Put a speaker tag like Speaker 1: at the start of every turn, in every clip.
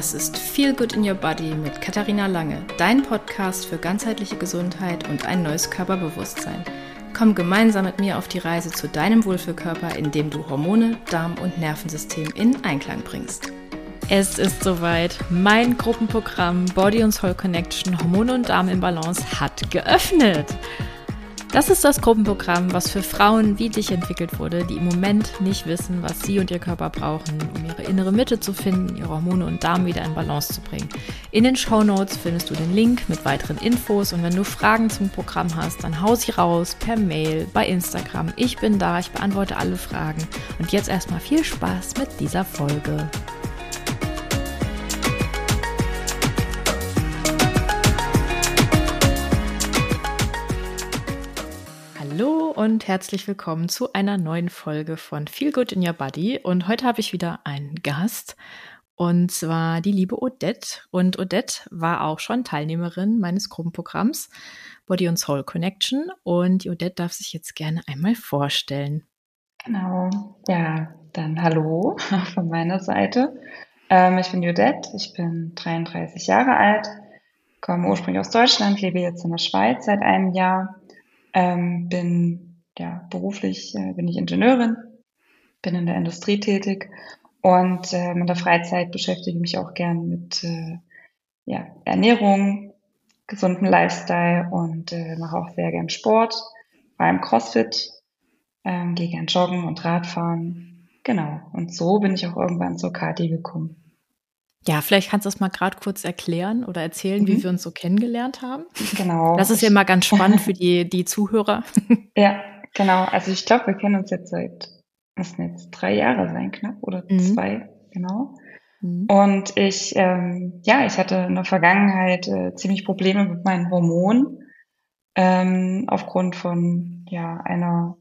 Speaker 1: Das ist Feel Good in Your Body mit Katharina Lange, dein Podcast für ganzheitliche Gesundheit und ein neues Körperbewusstsein. Komm gemeinsam mit mir auf die Reise zu deinem Wohlfühlkörper, indem du Hormone, Darm und Nervensystem in Einklang bringst. Es ist soweit. Mein Gruppenprogramm Body und Soul Connection Hormone und Darm in Balance hat geöffnet. Das ist das Gruppenprogramm, was für Frauen wie dich entwickelt wurde, die im Moment nicht wissen, was sie und ihr Körper brauchen, um ihre innere Mitte zu finden, ihre Hormone und Darm wieder in Balance zu bringen. In den Show Notes findest du den Link mit weiteren Infos und wenn du Fragen zum Programm hast, dann hau sie raus per Mail, bei Instagram. Ich bin da, ich beantworte alle Fragen. Und jetzt erstmal viel Spaß mit dieser Folge. Und herzlich willkommen zu einer neuen Folge von Feel Good in Your Body. Und heute habe ich wieder einen Gast und zwar die liebe Odette. Und Odette war auch schon Teilnehmerin meines Gruppenprogramms Body and Soul Connection. Und die Odette darf sich jetzt gerne einmal vorstellen.
Speaker 2: Genau, ja, dann hallo von meiner Seite. Ähm, ich bin Odette, ich bin 33 Jahre alt, komme ursprünglich aus Deutschland, lebe jetzt in der Schweiz seit einem Jahr. Ähm, bin ja, beruflich äh, bin ich Ingenieurin, bin in der Industrie tätig und äh, in der Freizeit beschäftige ich mich auch gern mit äh, ja, Ernährung, gesunden Lifestyle und äh, mache auch sehr gern Sport, vor allem Crossfit, ähm, gehe gern joggen und Radfahren. Genau. Und so bin ich auch irgendwann zur Kati gekommen.
Speaker 1: Ja, vielleicht kannst du das mal gerade kurz erklären oder erzählen, mhm. wie wir uns so kennengelernt haben.
Speaker 2: Genau.
Speaker 1: Das ist ja mal ganz spannend für die, die Zuhörer.
Speaker 2: Ja, Genau, also ich glaube, wir kennen uns jetzt seit, was sind jetzt drei Jahre sein, knapp oder mhm. zwei, genau. Mhm. Und ich, ähm, ja, ich hatte in der Vergangenheit äh, ziemlich Probleme mit meinen Hormonen ähm, aufgrund von ja einer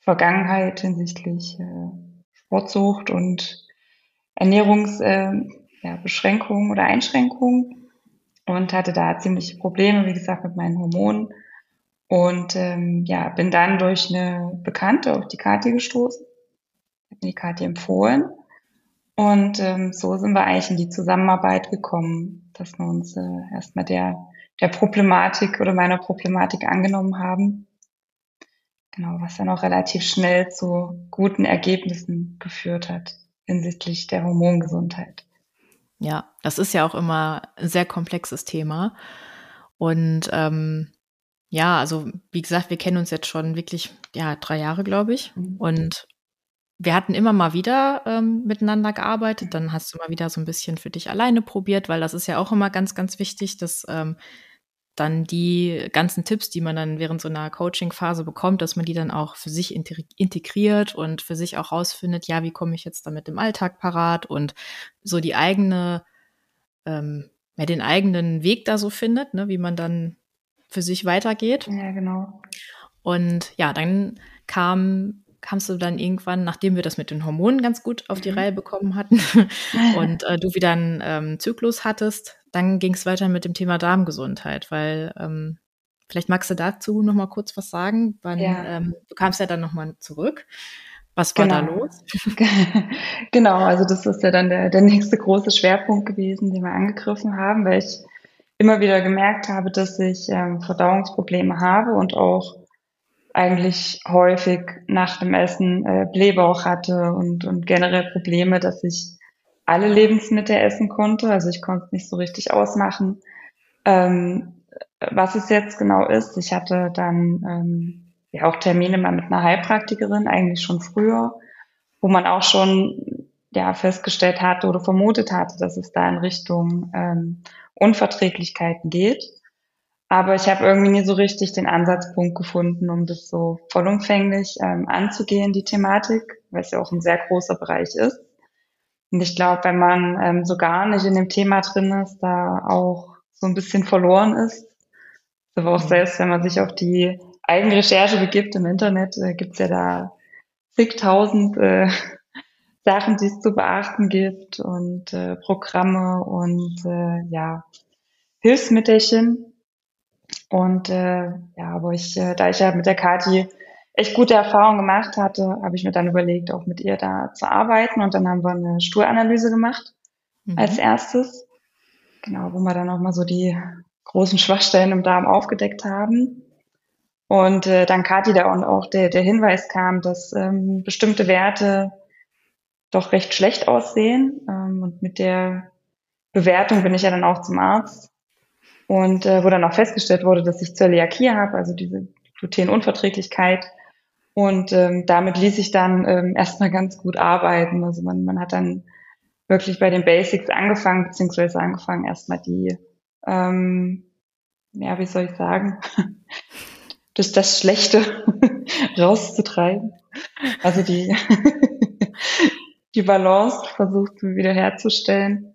Speaker 2: Vergangenheit hinsichtlich äh, Sportsucht und Ernährungsbeschränkungen äh, ja, Beschränkungen oder Einschränkungen und hatte da ziemlich Probleme, wie gesagt, mit meinen Hormonen und ähm, ja, bin dann durch eine Bekannte auf die Kathi gestoßen, hat mir die Kathi empfohlen. Und ähm, so sind wir eigentlich in die Zusammenarbeit gekommen, dass wir uns äh, erstmal der, der Problematik oder meiner Problematik angenommen haben. Genau, was dann auch relativ schnell zu guten Ergebnissen geführt hat hinsichtlich der Hormongesundheit.
Speaker 1: Ja, das ist ja auch immer ein sehr komplexes Thema. Und ähm, ja, also wie gesagt, wir kennen uns jetzt schon wirklich, ja, drei Jahre, glaube ich. Mhm. Und wir hatten immer mal wieder ähm, miteinander gearbeitet. Dann hast du mal wieder so ein bisschen für dich alleine probiert, weil das ist ja auch immer ganz, ganz wichtig, dass ähm, dann die ganzen Tipps, die man dann während so einer Coaching-Phase bekommt, dass man die dann auch für sich integriert und für sich auch rausfindet, ja, wie komme ich jetzt damit im Alltag parat und so die eigene, ähm, ja, den eigenen Weg da so findet, ne, wie man dann für sich weitergeht.
Speaker 2: Ja, genau.
Speaker 1: Und ja, dann kam kamst du dann irgendwann, nachdem wir das mit den Hormonen ganz gut auf die mhm. Reihe bekommen hatten und äh, du wieder einen ähm, Zyklus hattest, dann ging es weiter mit dem Thema Darmgesundheit, weil ähm, vielleicht magst du dazu noch mal kurz was sagen. Wann, ja. ähm, du kamst ja dann noch mal zurück. Was war genau. da los?
Speaker 2: genau, also das ist ja dann der, der nächste große Schwerpunkt gewesen, den wir angegriffen haben, weil ich immer wieder gemerkt habe, dass ich ähm, Verdauungsprobleme habe und auch eigentlich häufig nach dem Essen äh, Blähbauch hatte und, und generell Probleme, dass ich alle Lebensmittel essen konnte. Also ich konnte es nicht so richtig ausmachen, ähm, was es jetzt genau ist. Ich hatte dann ähm, ja auch Termine mal mit einer Heilpraktikerin, eigentlich schon früher, wo man auch schon ja festgestellt hatte oder vermutet hatte, dass es da in Richtung ähm, Unverträglichkeiten geht. Aber ich habe irgendwie nie so richtig den Ansatzpunkt gefunden, um das so vollumfänglich ähm, anzugehen, die Thematik, weil es ja auch ein sehr großer Bereich ist. Und ich glaube, wenn man ähm, so gar nicht in dem Thema drin ist, da auch so ein bisschen verloren ist. Aber auch mhm. selbst, wenn man sich auf die Eigenrecherche begibt im Internet, äh, gibt's ja da zigtausend äh, Sachen, die es zu beachten gibt und äh, Programme und äh, ja, Hilfsmittelchen. Und äh, ja, aber ich, äh, da ich ja mit der Kati echt gute Erfahrungen gemacht hatte, habe ich mir dann überlegt, auch mit ihr da zu arbeiten. Und dann haben wir eine Stuhlanalyse gemacht mhm. als erstes. Genau, wo wir dann auch mal so die großen Schwachstellen im Darm aufgedeckt haben. Und äh, dann Kathi da und auch der, der Hinweis kam, dass ähm, bestimmte Werte doch recht schlecht aussehen. Ähm, und mit der Bewertung bin ich ja dann auch zum Arzt. Und äh, wo dann auch festgestellt wurde, dass ich Zöliakie habe, also diese Glutenunverträglichkeit. Und ähm, damit ließ ich dann ähm, erstmal ganz gut arbeiten. Also man, man hat dann wirklich bei den Basics angefangen, beziehungsweise angefangen, erstmal die, ähm, ja, wie soll ich sagen, durch das Schlechte rauszutreiben. Also die, die Balance versucht wiederherzustellen.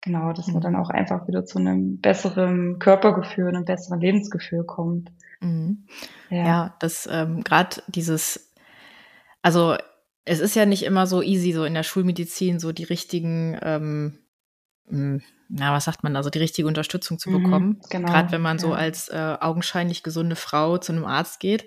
Speaker 2: Genau, dass man dann auch einfach wieder zu einem besseren Körpergefühl, einem besseren Lebensgefühl kommt.
Speaker 1: Mhm. Ja. ja. das ähm, gerade dieses, also es ist ja nicht immer so easy, so in der Schulmedizin so die richtigen, ähm, hm, na, was sagt man, also die richtige Unterstützung zu mhm, bekommen. Mhm, genau, Gerade wenn man ja. so als äh, augenscheinlich gesunde Frau zu einem Arzt geht.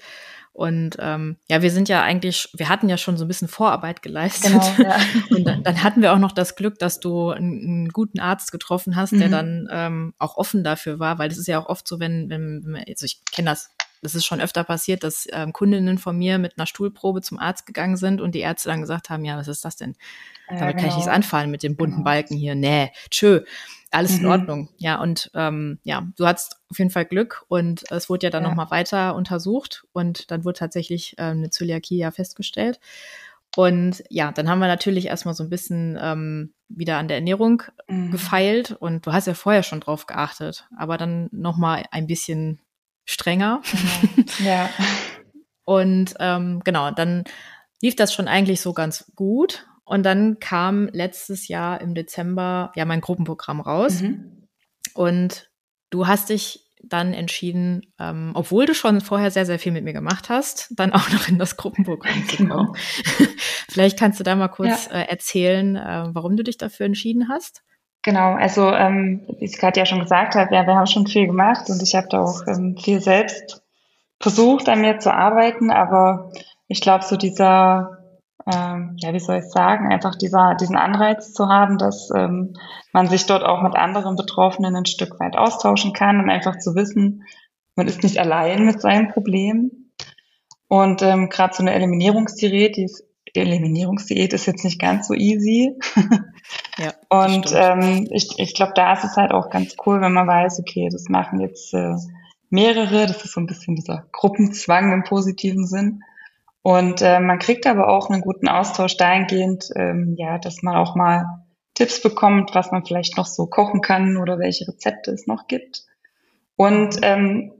Speaker 1: Und ähm, ja, wir sind ja eigentlich, wir hatten ja schon so ein bisschen Vorarbeit geleistet. Genau, ja. Und dann, dann, hatten wir auch noch das Glück, dass du einen, einen guten Arzt getroffen hast, der mhm. dann ähm, auch offen dafür war, weil das ist ja auch oft so, wenn, wenn, wenn also ich kenne das das ist schon öfter passiert, dass ähm, Kundinnen von mir mit einer Stuhlprobe zum Arzt gegangen sind und die Ärzte dann gesagt haben, ja, was ist das denn? Ja, Damit genau. kann ich nichts genau. anfallen mit dem bunten genau. Balken hier. Nee, tschö, alles mhm. in Ordnung. Ja, und ähm, ja, du hattest auf jeden Fall Glück und es wurde ja dann ja. nochmal weiter untersucht und dann wurde tatsächlich ähm, eine Zöliakie ja festgestellt. Und ja, dann haben wir natürlich erstmal so ein bisschen ähm, wieder an der Ernährung mhm. gefeilt und du hast ja vorher schon drauf geachtet, aber dann nochmal ein bisschen strenger.
Speaker 2: Genau. Ja.
Speaker 1: Und ähm, genau, dann lief das schon eigentlich so ganz gut. Und dann kam letztes Jahr im Dezember ja mein Gruppenprogramm raus. Mhm. Und du hast dich dann entschieden, ähm, obwohl du schon vorher sehr, sehr viel mit mir gemacht hast, dann auch noch in das Gruppenprogramm zu genau. kommen. Vielleicht kannst du da mal kurz ja. äh, erzählen, äh, warum du dich dafür entschieden hast.
Speaker 2: Genau, also ähm, wie ich gerade ja schon gesagt habe, ja, wir haben schon viel gemacht und ich habe da auch ähm, viel selbst versucht, an mir zu arbeiten, aber ich glaube, so dieser, ähm, ja, wie soll ich sagen, einfach dieser, diesen Anreiz zu haben, dass ähm, man sich dort auch mit anderen Betroffenen ein Stück weit austauschen kann und einfach zu wissen, man ist nicht allein mit seinem Problem. Und ähm, gerade so eine Eliminierungsdiät, die ist Eliminierungsdiät ist jetzt nicht ganz so easy. Ja, und ähm, ich, ich glaube, da ist es halt auch ganz cool, wenn man weiß, okay, das machen jetzt äh, mehrere, das ist so ein bisschen dieser Gruppenzwang im positiven Sinn. Und äh, man kriegt aber auch einen guten Austausch dahingehend, ähm, ja, dass man auch mal Tipps bekommt, was man vielleicht noch so kochen kann oder welche Rezepte es noch gibt. Und ähm,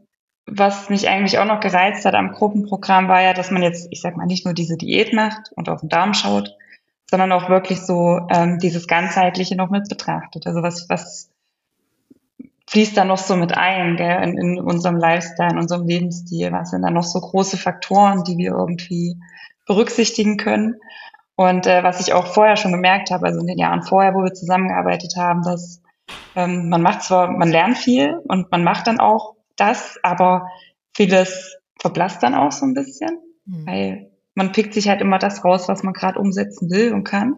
Speaker 2: was mich eigentlich auch noch gereizt hat am Gruppenprogramm war ja, dass man jetzt, ich sag mal, nicht nur diese Diät macht und auf den Darm schaut, sondern auch wirklich so ähm, dieses ganzheitliche noch mit betrachtet. Also was, was fließt da noch so mit ein, gell, in, in unserem Lifestyle, in unserem Lebensstil? Was sind da noch so große Faktoren, die wir irgendwie berücksichtigen können? Und äh, was ich auch vorher schon gemerkt habe, also in den Jahren vorher, wo wir zusammengearbeitet haben, dass ähm, man macht zwar, man lernt viel und man macht dann auch das, aber vieles verblasst dann auch so ein bisschen, mhm. weil man pickt sich halt immer das raus, was man gerade umsetzen will und kann.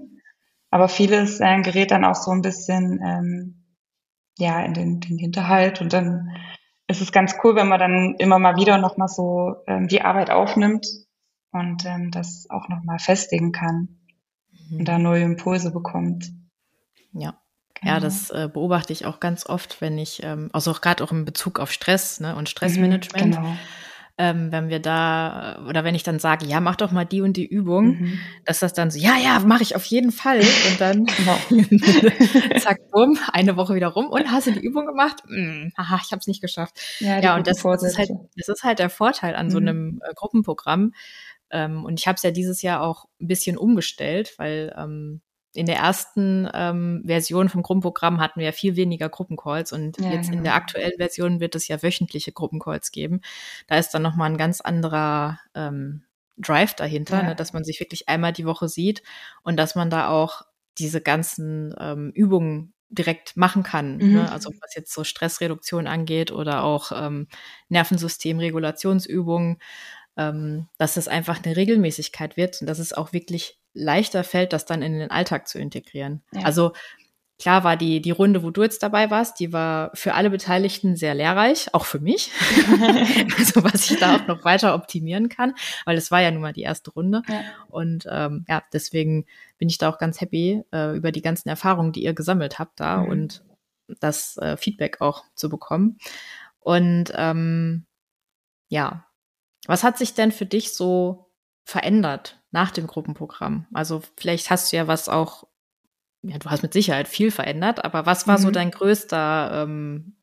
Speaker 2: Aber vieles äh, gerät dann auch so ein bisschen ähm, ja in den, den Hinterhalt und dann ist es ganz cool, wenn man dann immer mal wieder nochmal so ähm, die Arbeit aufnimmt und ähm, das auch nochmal festigen kann mhm. und da neue Impulse bekommt.
Speaker 1: Ja. Ja, genau. das äh, beobachte ich auch ganz oft, wenn ich, ähm, also auch gerade auch in Bezug auf Stress ne, und Stressmanagement. Mhm, genau. Ähm, wenn wir da, oder wenn ich dann sage, ja, mach doch mal die und die Übung, mhm. dass das dann so, ja, ja, mache ich auf jeden Fall. Und dann genau. zack, bumm, eine Woche wieder rum und hast du die Übung gemacht? Hm, aha, ich habe es nicht geschafft. Ja, ja und das, das, ist halt, das ist halt der Vorteil an mhm. so einem äh, Gruppenprogramm. Ähm, und ich habe es ja dieses Jahr auch ein bisschen umgestellt, weil ähm, in der ersten ähm, Version vom Gruppenprogramm hatten wir ja viel weniger Gruppencalls und ja, jetzt genau. in der aktuellen Version wird es ja wöchentliche Gruppencalls geben. Da ist dann nochmal ein ganz anderer ähm, Drive dahinter, ja. ne, dass man sich wirklich einmal die Woche sieht und dass man da auch diese ganzen ähm, Übungen direkt machen kann. Ne? Mhm. Ne? Also was jetzt so Stressreduktion angeht oder auch ähm, Nervensystemregulationsübungen, ähm, dass es einfach eine Regelmäßigkeit wird und dass es auch wirklich leichter fällt, das dann in den Alltag zu integrieren. Ja. Also klar war die, die Runde, wo du jetzt dabei warst, die war für alle Beteiligten sehr lehrreich, auch für mich. also was ich da auch noch weiter optimieren kann, weil es war ja nun mal die erste Runde. Ja. Und ähm, ja, deswegen bin ich da auch ganz happy äh, über die ganzen Erfahrungen, die ihr gesammelt habt da mhm. und das äh, Feedback auch zu bekommen. Und ähm, ja, was hat sich denn für dich so verändert nach dem Gruppenprogramm? Also vielleicht hast du ja was auch ja, du hast mit Sicherheit viel verändert, aber was war mhm. so dein größter ähm,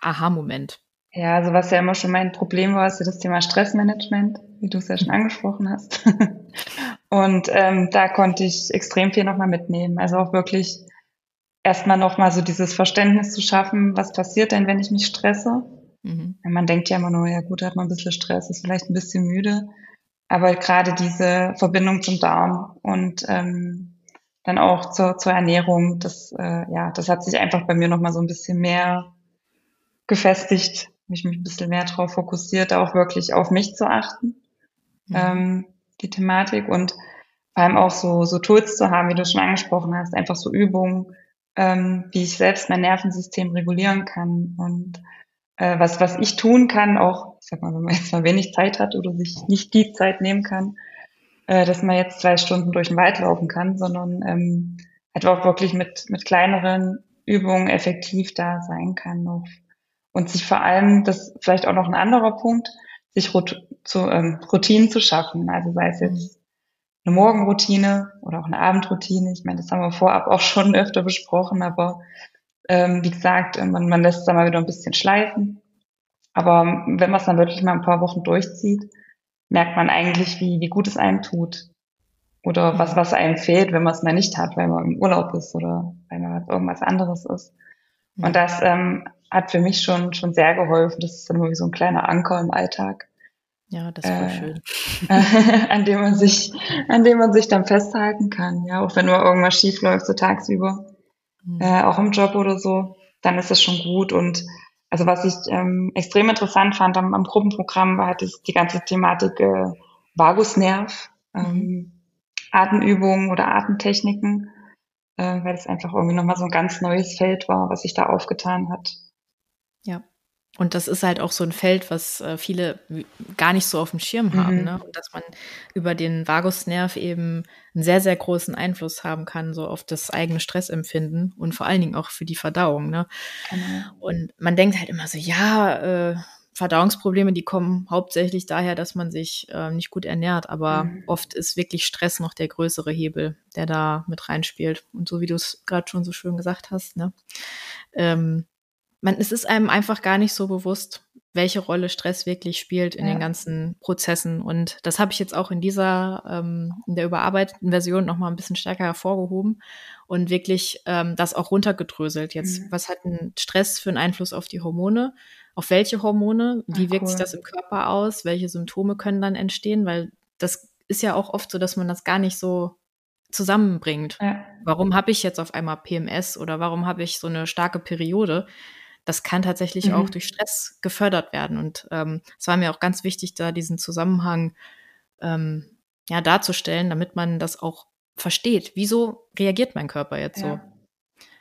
Speaker 1: Aha-Moment?
Speaker 2: Ja, also was ja immer schon mein Problem war, ist ja das Thema Stressmanagement, wie du es ja schon angesprochen hast. Und ähm, da konnte ich extrem viel nochmal mitnehmen. Also auch wirklich erstmal nochmal so dieses Verständnis zu schaffen, was passiert denn, wenn ich mich stresse? Mhm. Man denkt ja immer nur, ja gut, hat man ein bisschen Stress, ist vielleicht ein bisschen müde. Aber gerade diese Verbindung zum Darm und ähm, dann auch zur, zur Ernährung. Das, äh, ja, das hat sich einfach bei mir nochmal so ein bisschen mehr gefestigt, mich ein bisschen mehr darauf fokussiert, auch wirklich auf mich zu achten, mhm. ähm, die Thematik und vor allem auch so, so Tools zu haben, wie du schon angesprochen hast, einfach so Übungen, ähm, wie ich selbst mein Nervensystem regulieren kann und äh, was, was ich tun kann, auch, sag mal, wenn man jetzt mal wenig Zeit hat oder sich nicht die Zeit nehmen kann, äh, dass man jetzt zwei Stunden durch den Wald laufen kann, sondern ähm, einfach auch wirklich mit, mit kleineren Übungen effektiv da sein kann noch. Und sich vor allem, das vielleicht auch noch ein anderer Punkt, sich Rut zu, ähm, Routinen zu schaffen. Also sei es jetzt eine Morgenroutine oder auch eine Abendroutine. Ich meine, das haben wir vorab auch schon öfter besprochen, aber ähm, wie gesagt, man, man lässt es dann mal wieder ein bisschen schleifen. Aber wenn man es dann wirklich mal ein paar Wochen durchzieht, merkt man eigentlich, wie, wie gut es einem tut. Oder was, was einem fehlt, wenn man es mal nicht hat, weil man im Urlaub ist oder weil man irgendwas anderes ist. Und das ähm, hat für mich schon, schon sehr geholfen. Das ist dann irgendwie so ein kleiner Anker im Alltag.
Speaker 1: Ja, das war äh, schön.
Speaker 2: an dem man sich, an dem man sich dann festhalten kann. Ja, auch wenn nur irgendwas schief läuft, so tagsüber, mhm. äh, auch im Job oder so, dann ist das schon gut. Und also was ich ähm, extrem interessant fand am, am Gruppenprogramm war halt das, die ganze Thematik äh, Vagusnerv, ähm, mhm. Atemübungen oder Atemtechniken, äh, weil es einfach irgendwie nochmal so ein ganz neues Feld war, was sich da aufgetan hat.
Speaker 1: Ja, und das ist halt auch so ein Feld, was äh, viele gar nicht so auf dem Schirm haben, mhm. ne? Und dass man über den Vagusnerv eben einen sehr, sehr großen Einfluss haben kann, so auf das eigene Stressempfinden und vor allen Dingen auch für die Verdauung, ne? Genau. Und man denkt halt immer so, ja, äh, Verdauungsprobleme, die kommen hauptsächlich daher, dass man sich äh, nicht gut ernährt, aber mhm. oft ist wirklich Stress noch der größere Hebel, der da mit reinspielt. Und so wie du es gerade schon so schön gesagt hast, ne? Ähm, man, es ist einem einfach gar nicht so bewusst, welche Rolle Stress wirklich spielt in ja. den ganzen Prozessen. Und das habe ich jetzt auch in dieser, ähm, in der überarbeiteten Version nochmal ein bisschen stärker hervorgehoben und wirklich ähm, das auch runtergedröselt. Jetzt, mhm. was hat ein Stress für einen Einfluss auf die Hormone? Auf welche Hormone? Wie Ach, wirkt cool. sich das im Körper aus? Welche Symptome können dann entstehen? Weil das ist ja auch oft so, dass man das gar nicht so zusammenbringt. Ja. Warum habe ich jetzt auf einmal PMS oder warum habe ich so eine starke Periode? Das kann tatsächlich mhm. auch durch Stress gefördert werden. Und ähm, es war mir auch ganz wichtig, da diesen Zusammenhang ähm, ja, darzustellen, damit man das auch versteht. Wieso reagiert mein Körper jetzt ja. so?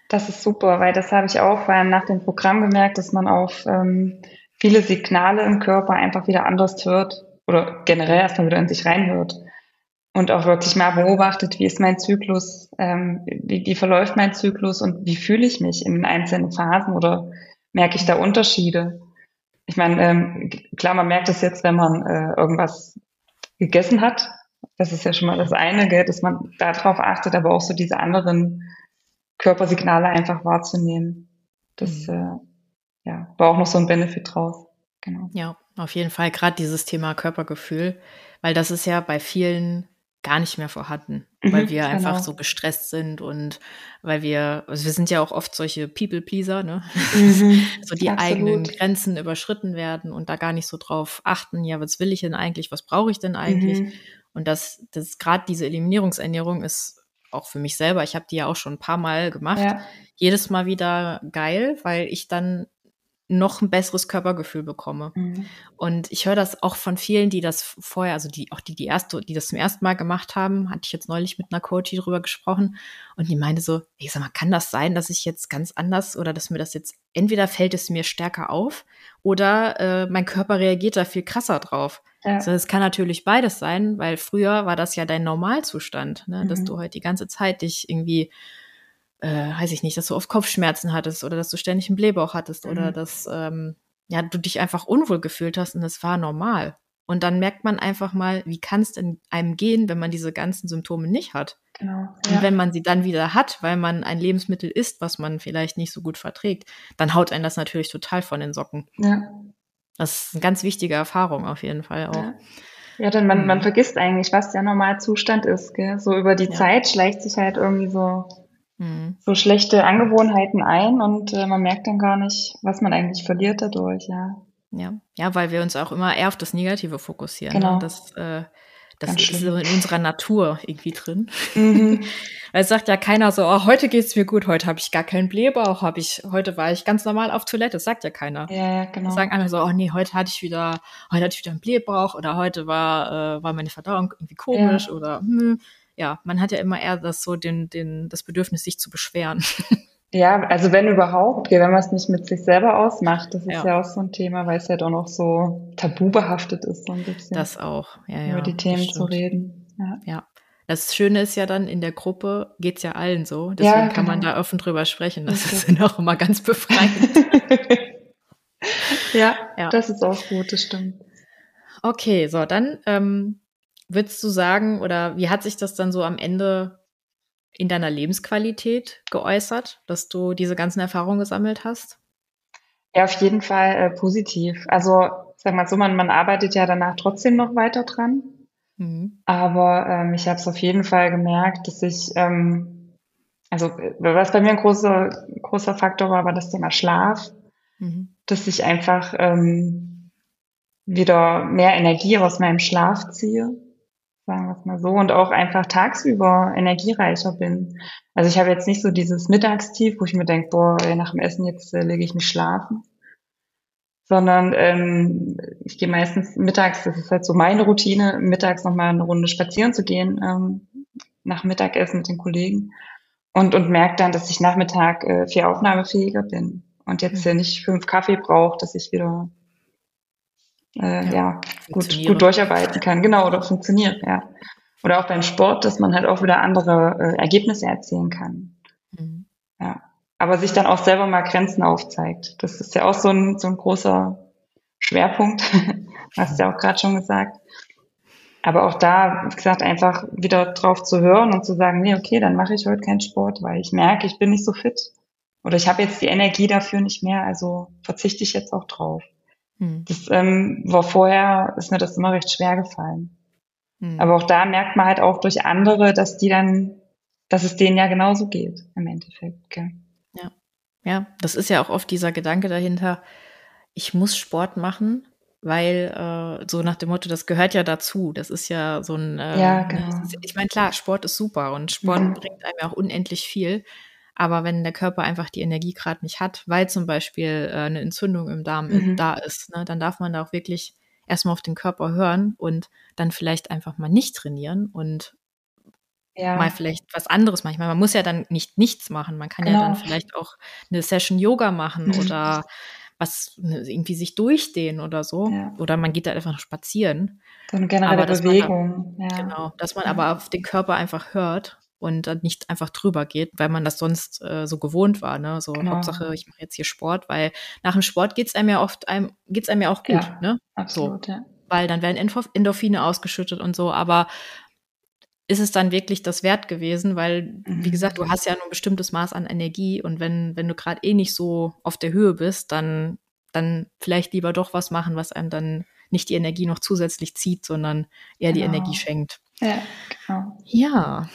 Speaker 2: Das ist super, weil das habe ich auch vor allem nach dem Programm gemerkt, dass man auf ähm, viele Signale im Körper einfach wieder anders hört oder generell erstmal wieder in sich reinhört und auch wirklich mal beobachtet, wie ist mein Zyklus, ähm, wie, wie verläuft mein Zyklus und wie fühle ich mich in einzelnen Phasen oder merke ich da Unterschiede. Ich meine, ähm, klar, man merkt es jetzt, wenn man äh, irgendwas gegessen hat. Das ist ja schon mal das eine, gell, dass man darauf achtet, aber auch so diese anderen Körpersignale einfach wahrzunehmen. Das mhm. äh, ja, war auch noch so ein Benefit draus.
Speaker 1: Genau. Ja, auf jeden Fall. Gerade dieses Thema Körpergefühl, weil das ist ja bei vielen gar nicht mehr vorhanden, mhm, weil wir genau. einfach so gestresst sind und weil wir, also wir sind ja auch oft solche People-Pleaser, ne? Mhm, so die absolut. eigenen Grenzen überschritten werden und da gar nicht so drauf achten, ja, was will ich denn eigentlich, was brauche ich denn eigentlich? Mhm. Und das, das gerade diese Eliminierungsernährung ist auch für mich selber, ich habe die ja auch schon ein paar Mal gemacht, ja. jedes Mal wieder geil, weil ich dann noch ein besseres Körpergefühl bekomme. Mhm. Und ich höre das auch von vielen, die das vorher, also die auch die die erste, die das zum ersten Mal gemacht haben, hatte ich jetzt neulich mit einer Coach drüber gesprochen und die meinte so, ich sag mal, kann das sein, dass ich jetzt ganz anders oder dass mir das jetzt entweder fällt es mir stärker auf oder äh, mein Körper reagiert da viel krasser drauf. Ja. Also es kann natürlich beides sein, weil früher war das ja dein Normalzustand, ne? Mhm. dass du halt die ganze Zeit dich irgendwie äh, weiß ich nicht, dass du oft Kopfschmerzen hattest oder dass du ständig einen Blähbauch hattest mhm. oder dass ähm, ja, du dich einfach unwohl gefühlt hast und das war normal. Und dann merkt man einfach mal, wie kann es denn einem gehen, wenn man diese ganzen Symptome nicht hat. Genau, ja. Und wenn man sie dann wieder hat, weil man ein Lebensmittel isst, was man vielleicht nicht so gut verträgt, dann haut einen das natürlich total von den Socken. Ja. Das ist eine ganz wichtige Erfahrung auf jeden Fall auch. Ja.
Speaker 2: Ja, denn man, man mhm. vergisst eigentlich, was der Normalzustand ist. Gell? So über die ja. Zeit schleicht sich halt irgendwie so mhm. so schlechte Angewohnheiten ein und äh, man merkt dann gar nicht, was man eigentlich verliert dadurch, ja.
Speaker 1: Ja, ja, weil wir uns auch immer eher auf das Negative fokussieren. Ne? Genau. Ne? Das, äh, das ist so in unserer Natur irgendwie drin. Mhm. Weil es sagt ja keiner so, oh, heute geht's mir gut, heute habe ich gar keinen Blähbauch, habe ich, heute war ich ganz normal auf Toilette, das sagt ja keiner. Ja, ja genau. sagen alle so, oh nee, heute hatte ich wieder, heute hatte ich wieder einen Blähbauch oder heute war, äh, war meine Verdauung irgendwie komisch ja. oder hm, ja, man hat ja immer eher das so den, den, das Bedürfnis, sich zu beschweren.
Speaker 2: Ja, also wenn überhaupt, wenn man es nicht mit sich selber ausmacht, das ist ja. ja, auch so ein Thema, weil es ja doch noch so tabu behaftet ist, so ein bisschen.
Speaker 1: Das auch, ja, ja.
Speaker 2: Über die Themen zu reden.
Speaker 1: Ja. ja. Das Schöne ist ja dann, in der Gruppe geht's ja allen so. Deswegen ja, genau. kann man da offen drüber sprechen. Das okay. ist auch immer ganz befreiend.
Speaker 2: ja, ja, das ist auch gut, das stimmt.
Speaker 1: Okay, so, dann ähm, Würdest du sagen, oder wie hat sich das dann so am Ende in deiner Lebensqualität geäußert, dass du diese ganzen Erfahrungen gesammelt hast?
Speaker 2: Ja, auf jeden Fall äh, positiv. Also, sag mal so, man, man arbeitet ja danach trotzdem noch weiter dran. Mhm. Aber ähm, ich habe es auf jeden Fall gemerkt, dass ich, ähm, also was bei mir ein großer, großer Faktor war, war das Thema Schlaf. Mhm. Dass ich einfach ähm, wieder mehr Energie aus meinem Schlaf ziehe sagen wir es mal so, und auch einfach tagsüber energiereicher bin. Also ich habe jetzt nicht so dieses Mittagstief, wo ich mir denke, boah, nach dem Essen jetzt äh, lege ich mich schlafen, sondern ähm, ich gehe meistens mittags, das ist halt so meine Routine, mittags nochmal eine Runde spazieren zu gehen, ähm, nach Mittagessen mit den Kollegen. Und, und merke dann, dass ich Nachmittag äh, viel aufnahmefähiger bin. Und jetzt äh, nicht fünf Kaffee brauche, dass ich wieder äh, ja, ja gut, gut durcharbeiten kann. Genau, oder funktioniert, ja. Oder auch beim Sport, dass man halt auch wieder andere äh, Ergebnisse erzielen kann. Mhm. Ja. Aber sich dann auch selber mal Grenzen aufzeigt. Das ist ja auch so ein, so ein großer Schwerpunkt. Hast du ja auch gerade schon gesagt. Aber auch da, wie gesagt, einfach wieder drauf zu hören und zu sagen, nee, okay, dann mache ich heute keinen Sport, weil ich merke, ich bin nicht so fit. Oder ich habe jetzt die Energie dafür nicht mehr, also verzichte ich jetzt auch drauf. Hm. Das ähm, war vorher, ist mir das immer recht schwer gefallen. Hm. Aber auch da merkt man halt auch durch andere, dass die dann, dass es denen ja genauso geht im Endeffekt. Gell?
Speaker 1: Ja. Ja, das ist ja auch oft dieser Gedanke dahinter, ich muss Sport machen, weil äh, so nach dem Motto, das gehört ja dazu. Das ist ja so ein. Äh, ja, genau. ich meine, klar, Sport ist super und Sport ja. bringt einem ja auch unendlich viel. Aber wenn der Körper einfach die Energie gerade nicht hat, weil zum Beispiel äh, eine Entzündung im Darm mhm. da ist, ne, dann darf man da auch wirklich erstmal auf den Körper hören und dann vielleicht einfach mal nicht trainieren und ja. mal vielleicht was anderes manchmal. Man muss ja dann nicht nichts machen. Man kann genau. ja dann genau. vielleicht auch eine Session Yoga machen mhm. oder was ne, irgendwie sich durchdehnen oder so. Ja. Oder man geht da einfach spazieren.
Speaker 2: So eine generelle aber, Bewegung.
Speaker 1: Man, ja. Genau, dass man aber auf den Körper einfach hört und dann nicht einfach drüber geht, weil man das sonst äh, so gewohnt war. Ne? So genau. Hauptsache, ich mache jetzt hier Sport, weil nach dem Sport geht's einem ja oft einem geht's einem ja auch gut, ja, ne? Absolut, so. ja. Weil dann werden Endorphine ausgeschüttet und so, aber ist es dann wirklich das wert gewesen, weil, mhm. wie gesagt, du hast ja nur ein bestimmtes Maß an Energie und wenn, wenn du gerade eh nicht so auf der Höhe bist, dann, dann vielleicht lieber doch was machen, was einem dann nicht die Energie noch zusätzlich zieht, sondern eher genau. die Energie schenkt. Ja, genau. Ja,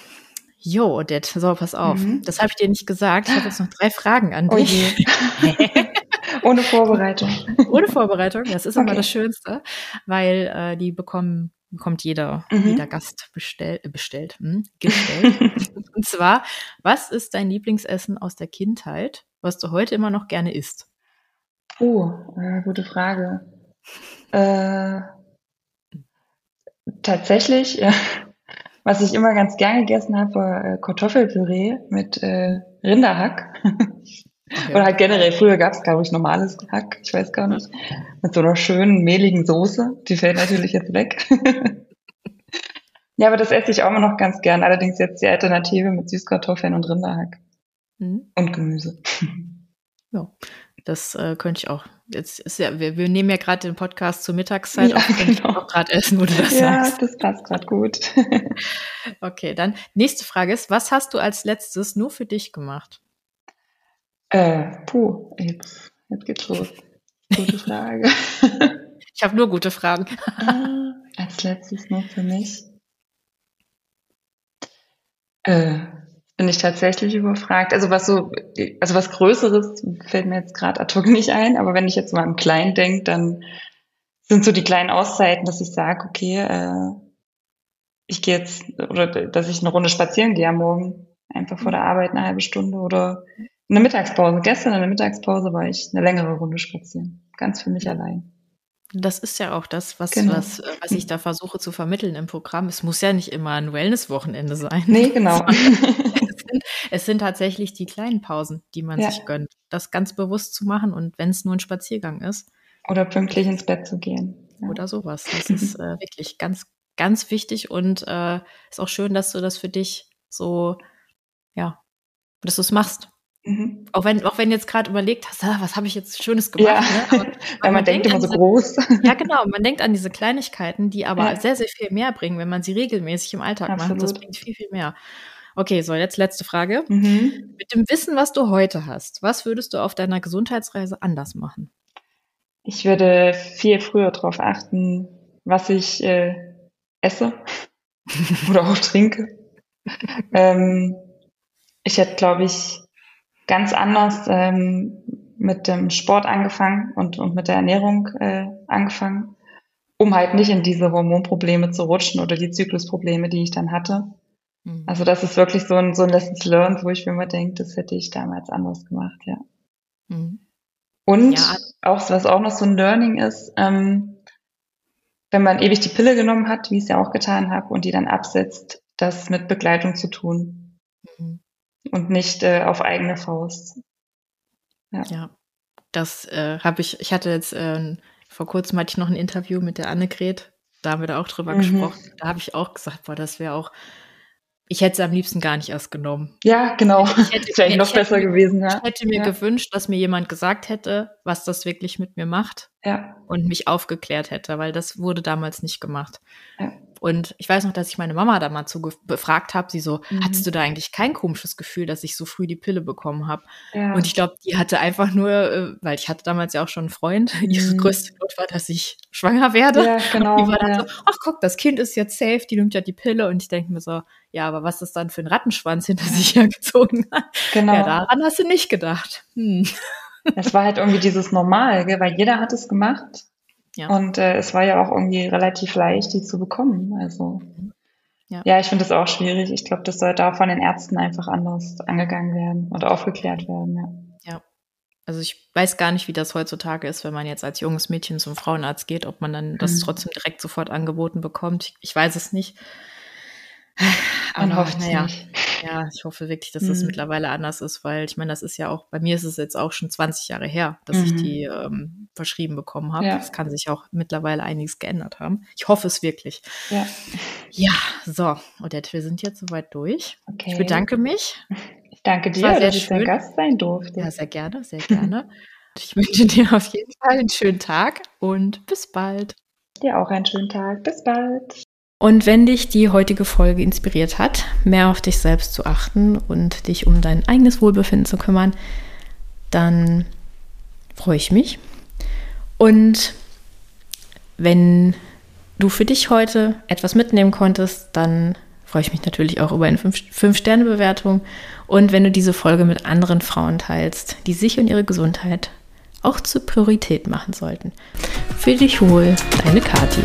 Speaker 1: Jo, Odette, so, pass auf. Mhm. Das habe ich dir nicht gesagt. Ich habe jetzt noch drei Fragen an oh dich.
Speaker 2: Oh Ohne Vorbereitung.
Speaker 1: Ohne Vorbereitung, das ist okay. immer das Schönste, weil äh, die bekommen bekommt jeder, mhm. jeder Gast bestell, äh, bestellt, hm, gestellt. Und zwar, was ist dein Lieblingsessen aus der Kindheit, was du heute immer noch gerne isst?
Speaker 2: Oh, äh, gute Frage. Äh, tatsächlich, äh, was ich immer ganz gern gegessen habe, war äh, Kartoffelpüree mit äh, Rinderhack. Okay. Oder halt generell, früher gab es, glaube ich, normales Hack, ich weiß gar nicht, mit so einer schönen, mehligen Soße. Die fällt natürlich jetzt weg. ja, aber das esse ich auch immer noch ganz gern. Allerdings jetzt die Alternative mit Süßkartoffeln und Rinderhack. Mhm. Und Gemüse.
Speaker 1: Ja, das äh, könnte ich auch. Jetzt ist ja, wir, wir nehmen ja gerade den Podcast zur Mittagszeit ja, auf, genau. ich auch gerade essen, wo du das
Speaker 2: ja,
Speaker 1: sagst.
Speaker 2: Ja, das passt gerade gut.
Speaker 1: okay, dann nächste Frage ist, was hast du als letztes nur für dich gemacht?
Speaker 2: Äh, puh, jetzt, jetzt geht's los. Gute Frage.
Speaker 1: ich habe nur gute Fragen.
Speaker 2: ah, als letztes nur für mich. Äh, bin ich tatsächlich überfragt. Also was so, also was Größeres fällt mir jetzt gerade ad hoc nicht ein, aber wenn ich jetzt mal im Kleinen denke, dann sind so die kleinen Auszeiten, dass ich sage, okay, äh, ich gehe jetzt, oder dass ich eine Runde spazieren gehe am Morgen, einfach vor der Arbeit eine halbe Stunde oder eine Mittagspause. Gestern in der Mittagspause war ich eine längere Runde spazieren, ganz für mich allein.
Speaker 1: Das ist ja auch das, was, genau. was, was ich da versuche zu vermitteln im Programm. Es muss ja nicht immer ein Wellness-Wochenende sein.
Speaker 2: Nee, genau.
Speaker 1: es, sind, es, sind, tatsächlich die kleinen Pausen, die man ja. sich gönnt. Das ganz bewusst zu machen und wenn es nur ein Spaziergang ist.
Speaker 2: Oder pünktlich ins Bett zu gehen.
Speaker 1: Ja. Oder sowas. Das ist äh, wirklich ganz, ganz wichtig und äh, ist auch schön, dass du das für dich so, ja, dass du es machst. Mhm. Auch wenn, auch wenn jetzt gerade überlegt hast, ah, was habe ich jetzt Schönes gemacht. Ja. Ne?
Speaker 2: Aber, Weil man, man denkt immer so diese, groß.
Speaker 1: Ja, genau. Man denkt an diese Kleinigkeiten, die aber ja. sehr, sehr viel mehr bringen, wenn man sie regelmäßig im Alltag Absolut. macht. Das bringt viel, viel mehr. Okay, so jetzt letzte Frage. Mhm. Mit dem Wissen, was du heute hast, was würdest du auf deiner Gesundheitsreise anders machen?
Speaker 2: Ich würde viel früher darauf achten, was ich äh, esse oder auch trinke. ähm, ich hätte, glaube ich, ganz anders ähm, mit dem Sport angefangen und, und mit der Ernährung äh, angefangen, um halt nicht in diese Hormonprobleme zu rutschen oder die Zyklusprobleme, die ich dann hatte. Mhm. Also das ist wirklich so ein, so ein Lessons learned, wo ich mir immer denke, das hätte ich damals anders gemacht, ja. Mhm. Und ja. auch, was auch noch so ein Learning ist, ähm, wenn man ewig die Pille genommen hat, wie ich es ja auch getan habe, und die dann absetzt, das mit Begleitung zu tun. Mhm und nicht äh, auf eigene Faust.
Speaker 1: Ja, ja das äh, habe ich, ich hatte jetzt, äh, vor kurzem hatte ich noch ein Interview mit der Annegret, da haben wir da auch drüber mhm. gesprochen. Da habe ich auch gesagt, boah, das wäre auch, ich hätte es am liebsten gar nicht erst genommen.
Speaker 2: Ja, genau. Ich hätte, wäre noch besser
Speaker 1: hätte,
Speaker 2: gewesen, ja.
Speaker 1: Ich hätte mir ja. gewünscht, dass mir jemand gesagt hätte, was das wirklich mit mir macht.
Speaker 2: Ja.
Speaker 1: Und mich aufgeklärt hätte, weil das wurde damals nicht gemacht. Ja. Und ich weiß noch, dass ich meine Mama da mal zu befragt habe, sie so, mhm. hattest du da eigentlich kein komisches Gefühl, dass ich so früh die Pille bekommen habe? Ja. Und ich glaube, die hatte einfach nur, äh, weil ich hatte damals ja auch schon einen Freund, mhm. ihre größte Not war, dass ich schwanger werde. Ja, genau. Und die war dann so, ach guck, das Kind ist jetzt safe, die nimmt ja die Pille. Und ich denke mir so, ja, aber was ist dann für ein Rattenschwanz hinter sich hergezogen hat? Genau. Ja, daran hast du nicht gedacht. Hm.
Speaker 2: Es war halt irgendwie dieses Normal, gell? weil jeder hat es gemacht. Ja. Und äh, es war ja auch irgendwie relativ leicht, die zu bekommen. Also ja, ja ich finde das auch schwierig. Ich glaube, das sollte auch von den Ärzten einfach anders angegangen werden oder aufgeklärt werden.
Speaker 1: Ja. ja. Also ich weiß gar nicht, wie das heutzutage ist, wenn man jetzt als junges Mädchen zum Frauenarzt geht, ob man dann das mhm. trotzdem direkt sofort angeboten bekommt. Ich weiß es nicht.
Speaker 2: Man hofft naja, nicht.
Speaker 1: Ja, ich hoffe wirklich, dass das mhm. mittlerweile anders ist, weil ich meine, das ist ja auch, bei mir ist es jetzt auch schon 20 Jahre her, dass mhm. ich die ähm, verschrieben bekommen habe. Es ja. kann sich auch mittlerweile einiges geändert haben. Ich hoffe es wirklich.
Speaker 2: Ja.
Speaker 1: Ja, so, Odette, wir sind jetzt soweit durch. Okay. Ich bedanke mich.
Speaker 2: Ich danke dir, dass ich der Gast sein durfte.
Speaker 1: Ja, sehr gerne, sehr gerne. ich wünsche dir auf jeden Fall einen schönen Tag und bis bald.
Speaker 2: Dir auch einen schönen Tag. Bis bald.
Speaker 1: Und wenn dich die heutige Folge inspiriert hat, mehr auf dich selbst zu achten und dich um dein eigenes Wohlbefinden zu kümmern, dann freue ich mich. Und wenn du für dich heute etwas mitnehmen konntest, dann freue ich mich natürlich auch über eine 5-Sterne-Bewertung. Und wenn du diese Folge mit anderen Frauen teilst, die sich und ihre Gesundheit auch zur Priorität machen sollten. Für dich wohl, deine Kathi.